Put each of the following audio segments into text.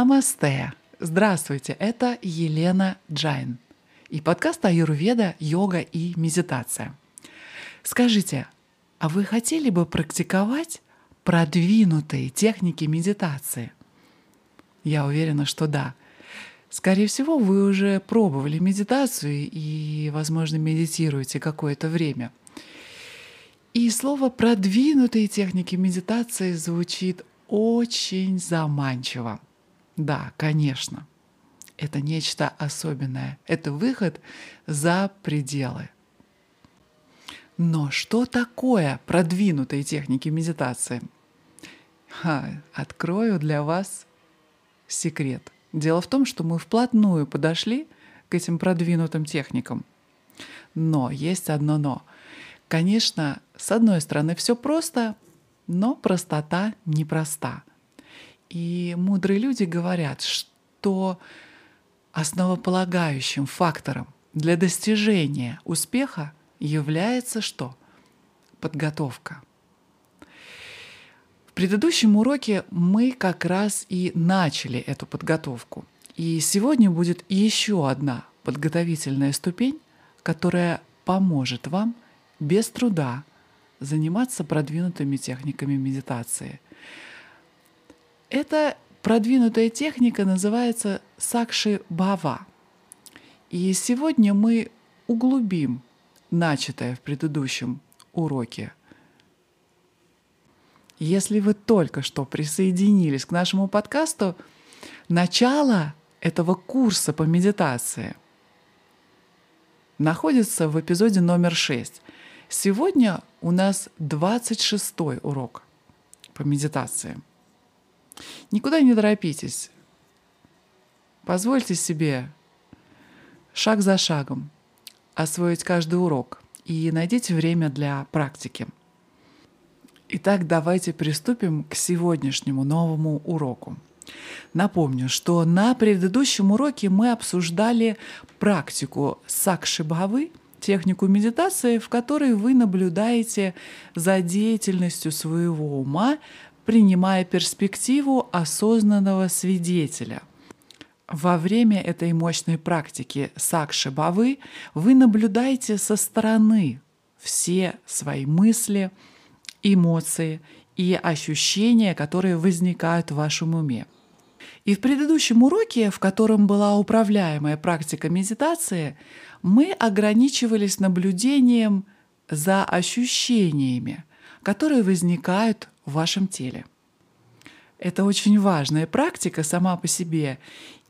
Намасте! Здравствуйте, это Елена Джайн и подкаст Аюрведа, йога и медитация. Скажите, а вы хотели бы практиковать продвинутые техники медитации? Я уверена, что да. Скорее всего, вы уже пробовали медитацию и, возможно, медитируете какое-то время. И слово «продвинутые техники медитации» звучит очень заманчиво. Да, конечно, это нечто особенное. Это выход за пределы. Но что такое продвинутые техники медитации? Ха, открою для вас секрет. Дело в том, что мы вплотную подошли к этим продвинутым техникам. Но есть одно но. Конечно, с одной стороны, все просто, но простота непроста. И мудрые люди говорят, что основополагающим фактором для достижения успеха является что? Подготовка. В предыдущем уроке мы как раз и начали эту подготовку. И сегодня будет еще одна подготовительная ступень, которая поможет вам без труда заниматься продвинутыми техниками медитации. Эта продвинутая техника называется сакши бава. И сегодня мы углубим начатое в предыдущем уроке. Если вы только что присоединились к нашему подкасту, начало этого курса по медитации находится в эпизоде номер 6. Сегодня у нас 26 урок по медитации. Никуда не торопитесь. Позвольте себе шаг за шагом освоить каждый урок и найдите время для практики. Итак, давайте приступим к сегодняшнему новому уроку. Напомню, что на предыдущем уроке мы обсуждали практику сакши бхавы технику медитации, в которой вы наблюдаете за деятельностью своего ума, принимая перспективу осознанного свидетеля. Во время этой мощной практики сакши бавы вы наблюдаете со стороны все свои мысли, эмоции и ощущения, которые возникают в вашем уме. И в предыдущем уроке, в котором была управляемая практика медитации, мы ограничивались наблюдением за ощущениями, которые возникают в вашем теле. Это очень важная практика сама по себе,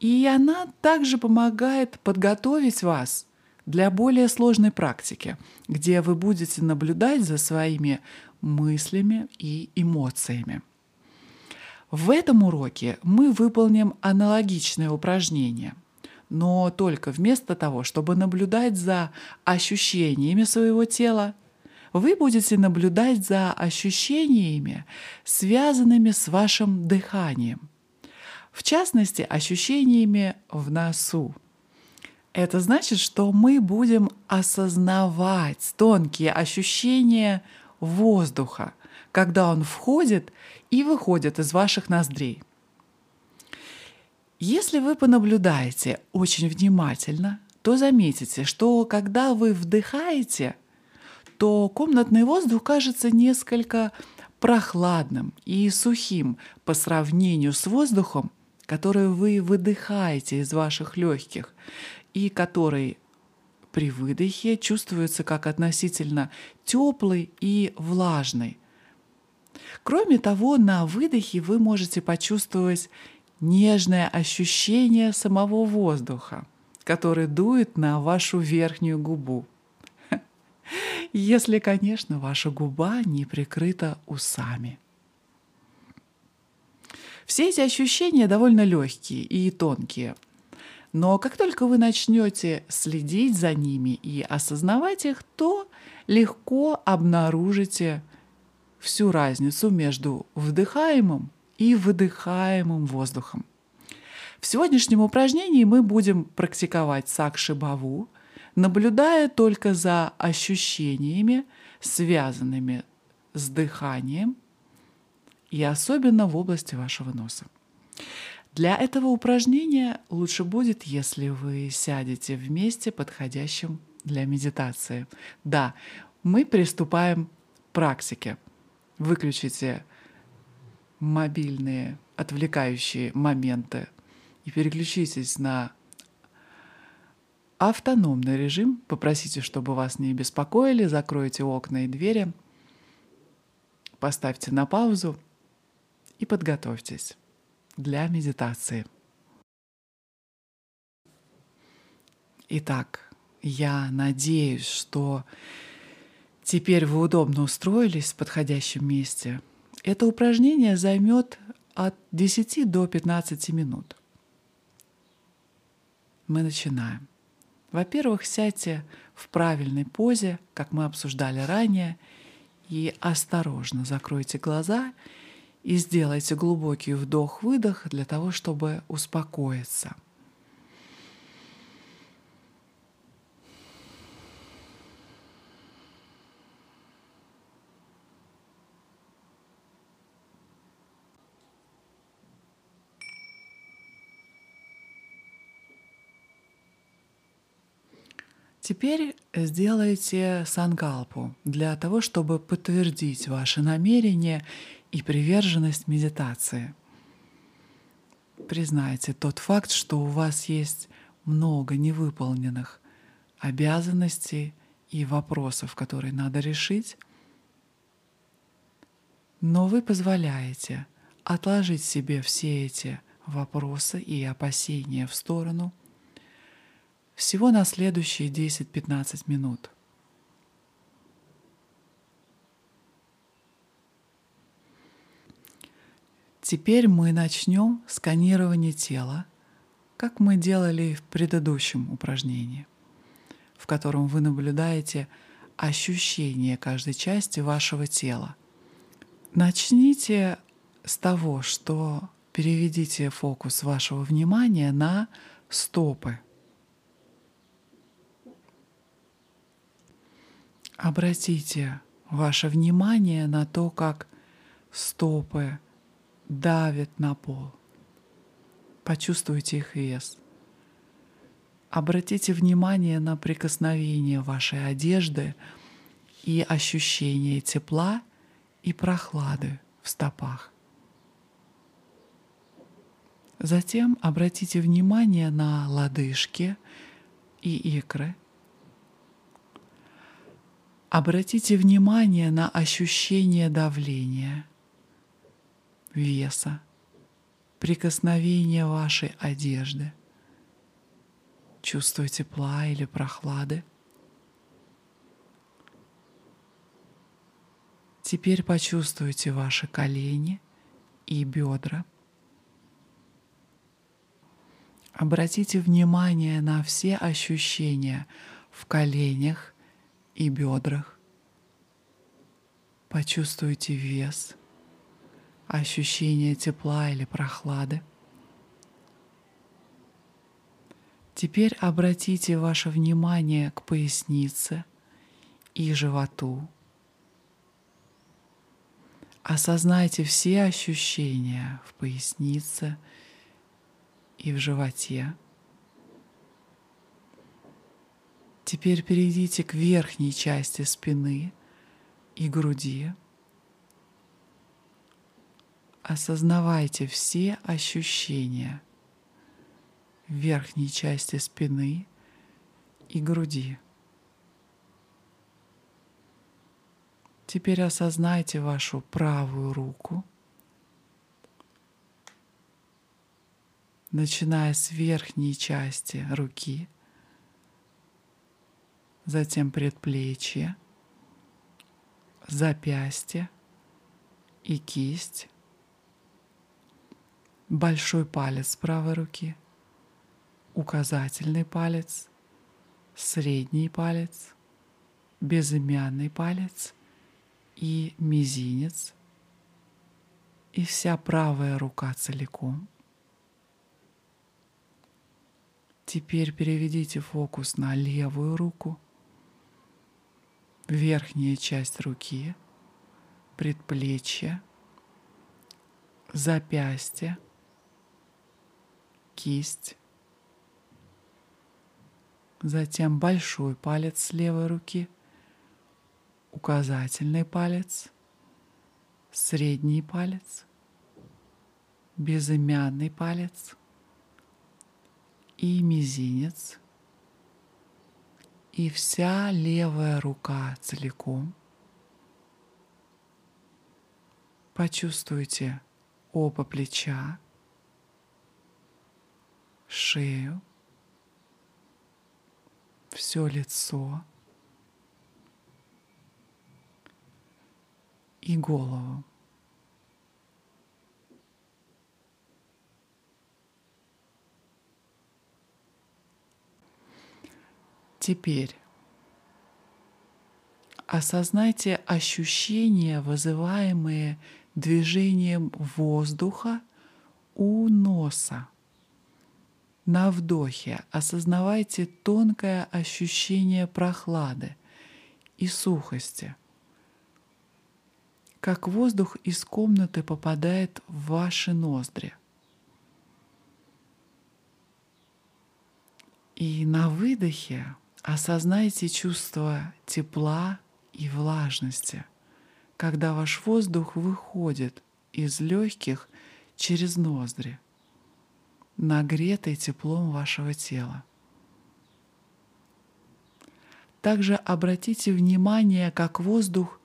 и она также помогает подготовить вас для более сложной практики, где вы будете наблюдать за своими мыслями и эмоциями. В этом уроке мы выполним аналогичное упражнение – но только вместо того, чтобы наблюдать за ощущениями своего тела, вы будете наблюдать за ощущениями, связанными с вашим дыханием. В частности, ощущениями в носу. Это значит, что мы будем осознавать тонкие ощущения воздуха, когда он входит и выходит из ваших ноздрей. Если вы понаблюдаете очень внимательно, то заметите, что когда вы вдыхаете, то комнатный воздух кажется несколько прохладным и сухим по сравнению с воздухом, который вы выдыхаете из ваших легких и который при выдохе чувствуется как относительно теплый и влажный. Кроме того, на выдохе вы можете почувствовать нежное ощущение самого воздуха, который дует на вашу верхнюю губу. Если, конечно, ваша губа не прикрыта усами. Все эти ощущения довольно легкие и тонкие. Но как только вы начнете следить за ними и осознавать их, то легко обнаружите всю разницу между вдыхаемым и выдыхаемым воздухом. В сегодняшнем упражнении мы будем практиковать сакши-баву, наблюдая только за ощущениями, связанными с дыханием и особенно в области вашего носа. Для этого упражнения лучше будет, если вы сядете в месте, подходящем для медитации. Да, мы приступаем к практике. Выключите мобильные отвлекающие моменты и переключитесь на автономный режим. Попросите, чтобы вас не беспокоили, закройте окна и двери, поставьте на паузу и подготовьтесь для медитации. Итак, я надеюсь, что теперь вы удобно устроились в подходящем месте. Это упражнение займет от 10 до 15 минут. Мы начинаем. Во-первых, сядьте в правильной позе, как мы обсуждали ранее, и осторожно закройте глаза и сделайте глубокий вдох-выдох для того, чтобы успокоиться. Теперь сделайте санкалпу для того, чтобы подтвердить ваше намерение и приверженность медитации. Признайте тот факт, что у вас есть много невыполненных обязанностей и вопросов, которые надо решить, но вы позволяете отложить себе все эти вопросы и опасения в сторону всего на следующие 10-15 минут. Теперь мы начнем сканирование тела, как мы делали в предыдущем упражнении, в котором вы наблюдаете ощущение каждой части вашего тела. Начните с того, что переведите фокус вашего внимания на стопы. Обратите ваше внимание на то, как стопы давит на пол. Почувствуйте их вес. Обратите внимание на прикосновение вашей одежды и ощущение тепла и прохлады в стопах. Затем обратите внимание на лодыжки и икры. Обратите внимание на ощущение давления – веса, прикосновения вашей одежды, чувство тепла или прохлады. Теперь почувствуйте ваши колени и бедра. Обратите внимание на все ощущения в коленях и бедрах. Почувствуйте вес – ощущение тепла или прохлады. Теперь обратите ваше внимание к пояснице и животу. Осознайте все ощущения в пояснице и в животе. Теперь перейдите к верхней части спины и груди. Осознавайте все ощущения в верхней части спины и груди. Теперь осознайте вашу правую руку, начиная с верхней части руки, затем предплечье, запястье и кисть. Большой палец правой руки, указательный палец, средний палец, безымянный палец и мизинец, и вся правая рука целиком. Теперь переведите фокус на левую руку, верхняя часть руки, предплечье, запястье – кисть, затем большой палец левой руки, указательный палец, средний палец, безымянный палец и мизинец, и вся левая рука целиком. Почувствуйте оба плеча, шею, все лицо и голову. Теперь осознайте ощущения, вызываемые движением воздуха у носа. На вдохе осознавайте тонкое ощущение прохлады и сухости, как воздух из комнаты попадает в ваши ноздри. И на выдохе осознайте чувство тепла и влажности, когда ваш воздух выходит из легких через ноздри – нагретой теплом вашего тела. Также обратите внимание, как воздух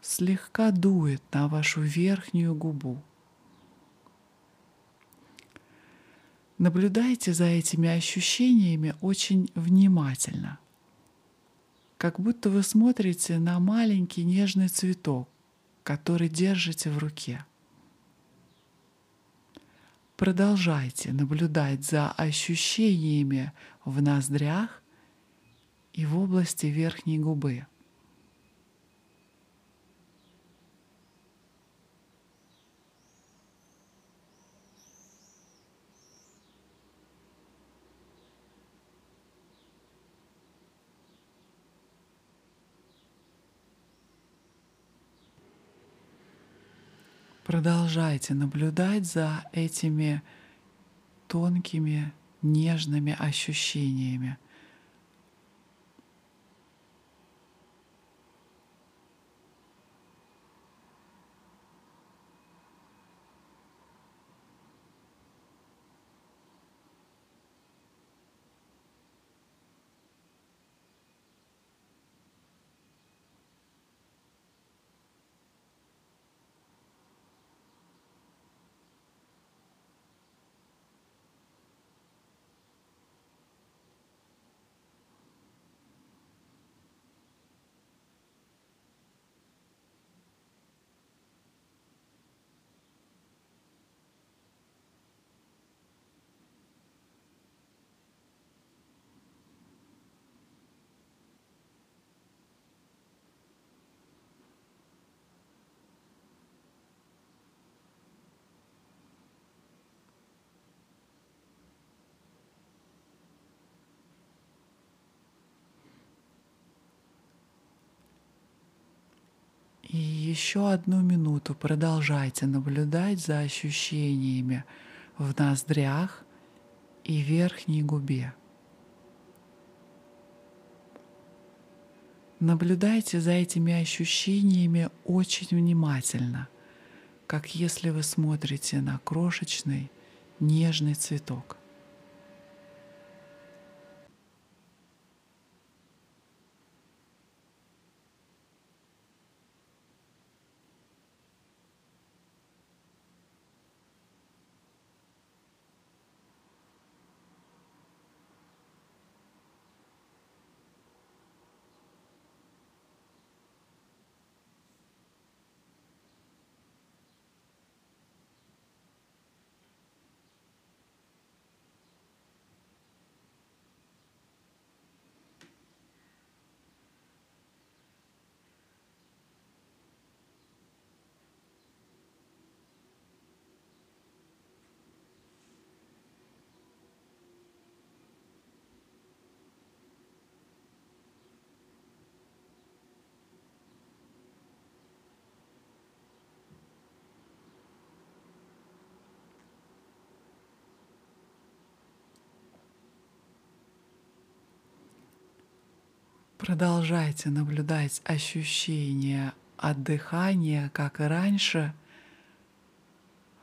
слегка дует на вашу верхнюю губу. Наблюдайте за этими ощущениями очень внимательно, как будто вы смотрите на маленький нежный цветок, который держите в руке. Продолжайте наблюдать за ощущениями в ноздрях и в области верхней губы. Продолжайте наблюдать за этими тонкими, нежными ощущениями. И еще одну минуту продолжайте наблюдать за ощущениями в ноздрях и верхней губе. Наблюдайте за этими ощущениями очень внимательно, как если вы смотрите на крошечный нежный цветок. Продолжайте наблюдать ощущения от дыхания, как и раньше,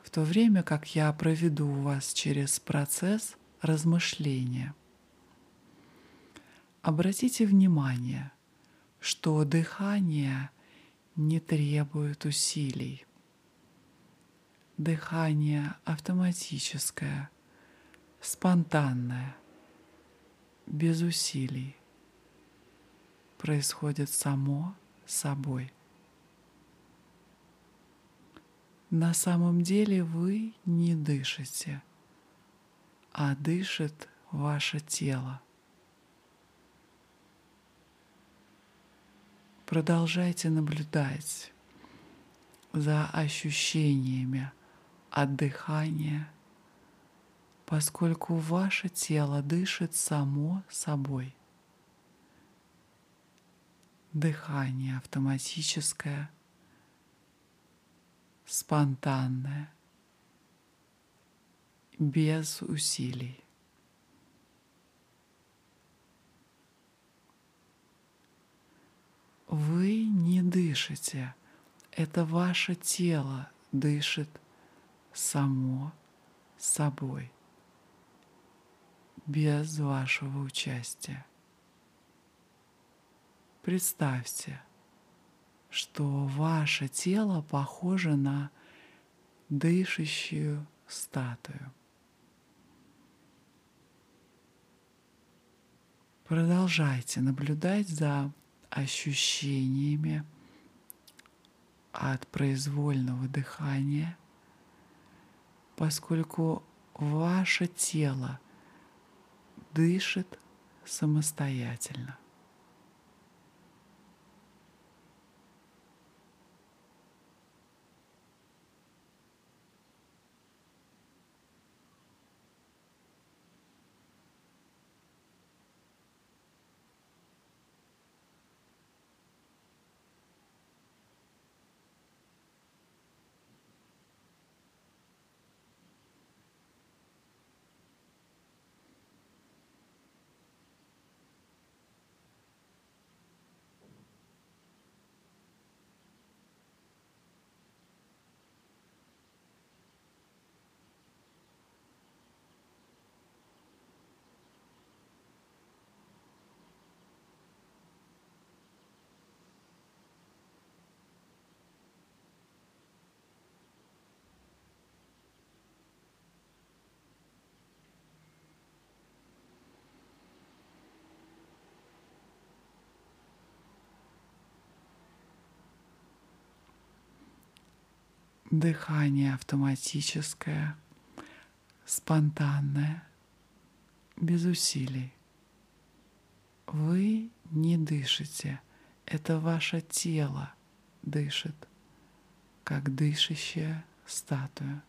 в то время как я проведу вас через процесс размышления. Обратите внимание, что дыхание не требует усилий. Дыхание автоматическое, спонтанное, без усилий происходит само собой. На самом деле вы не дышите, а дышит ваше тело. Продолжайте наблюдать за ощущениями от дыхания, поскольку ваше тело дышит само собой дыхание автоматическое, спонтанное, без усилий. Вы не дышите, это ваше тело дышит само собой, без вашего участия. Представьте, что ваше тело похоже на дышащую статую. Продолжайте наблюдать за ощущениями от произвольного дыхания, поскольку ваше тело дышит самостоятельно. Дыхание автоматическое, спонтанное, без усилий. Вы не дышите, это ваше тело дышит, как дышащая статуя.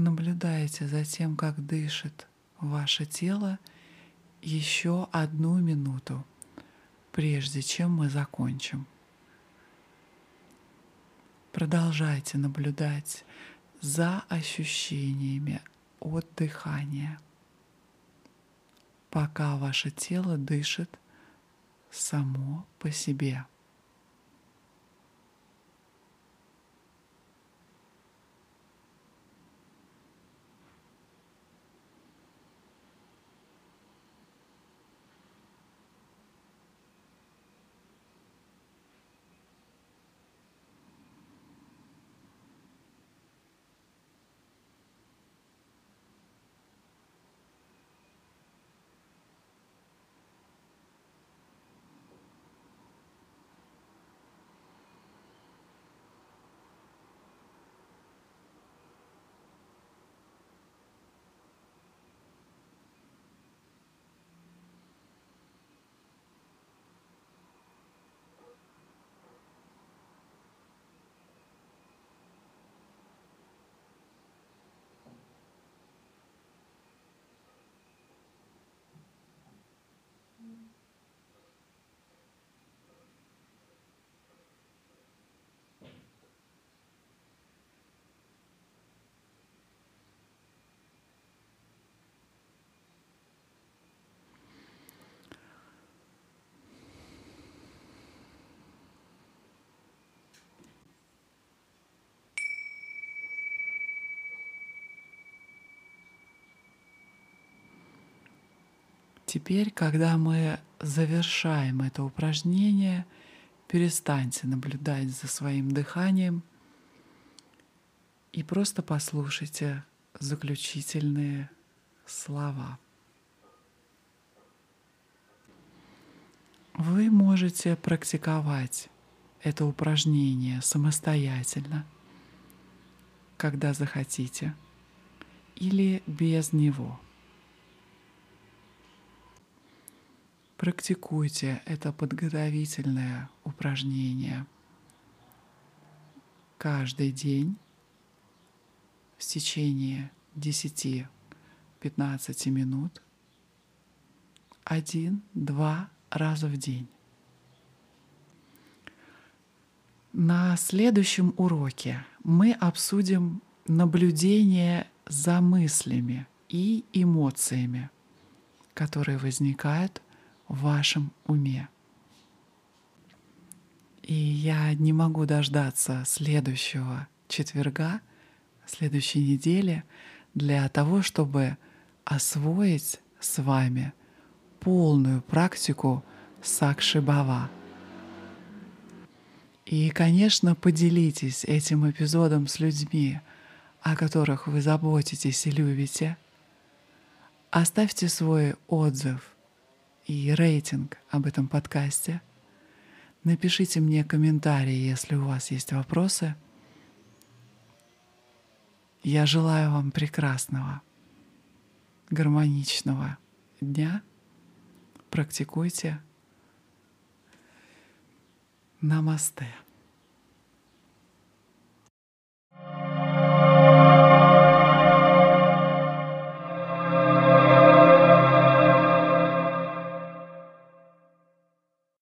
Наблюдаете за тем, как дышит ваше тело еще одну минуту, прежде чем мы закончим. Продолжайте наблюдать за ощущениями от дыхания, пока ваше тело дышит само по себе. Теперь, когда мы завершаем это упражнение, перестаньте наблюдать за своим дыханием и просто послушайте заключительные слова. Вы можете практиковать это упражнение самостоятельно, когда захотите, или без него – Практикуйте это подготовительное упражнение каждый день в течение 10-15 минут один-два раза в день. На следующем уроке мы обсудим наблюдение за мыслями и эмоциями, которые возникают вашем уме. И я не могу дождаться следующего четверга, следующей недели для того, чтобы освоить с вами полную практику Сакшибава. И, конечно, поделитесь этим эпизодом с людьми, о которых вы заботитесь и любите. Оставьте свой отзыв и рейтинг об этом подкасте. Напишите мне комментарии, если у вас есть вопросы. Я желаю вам прекрасного, гармоничного дня. Практикуйте. Намасте.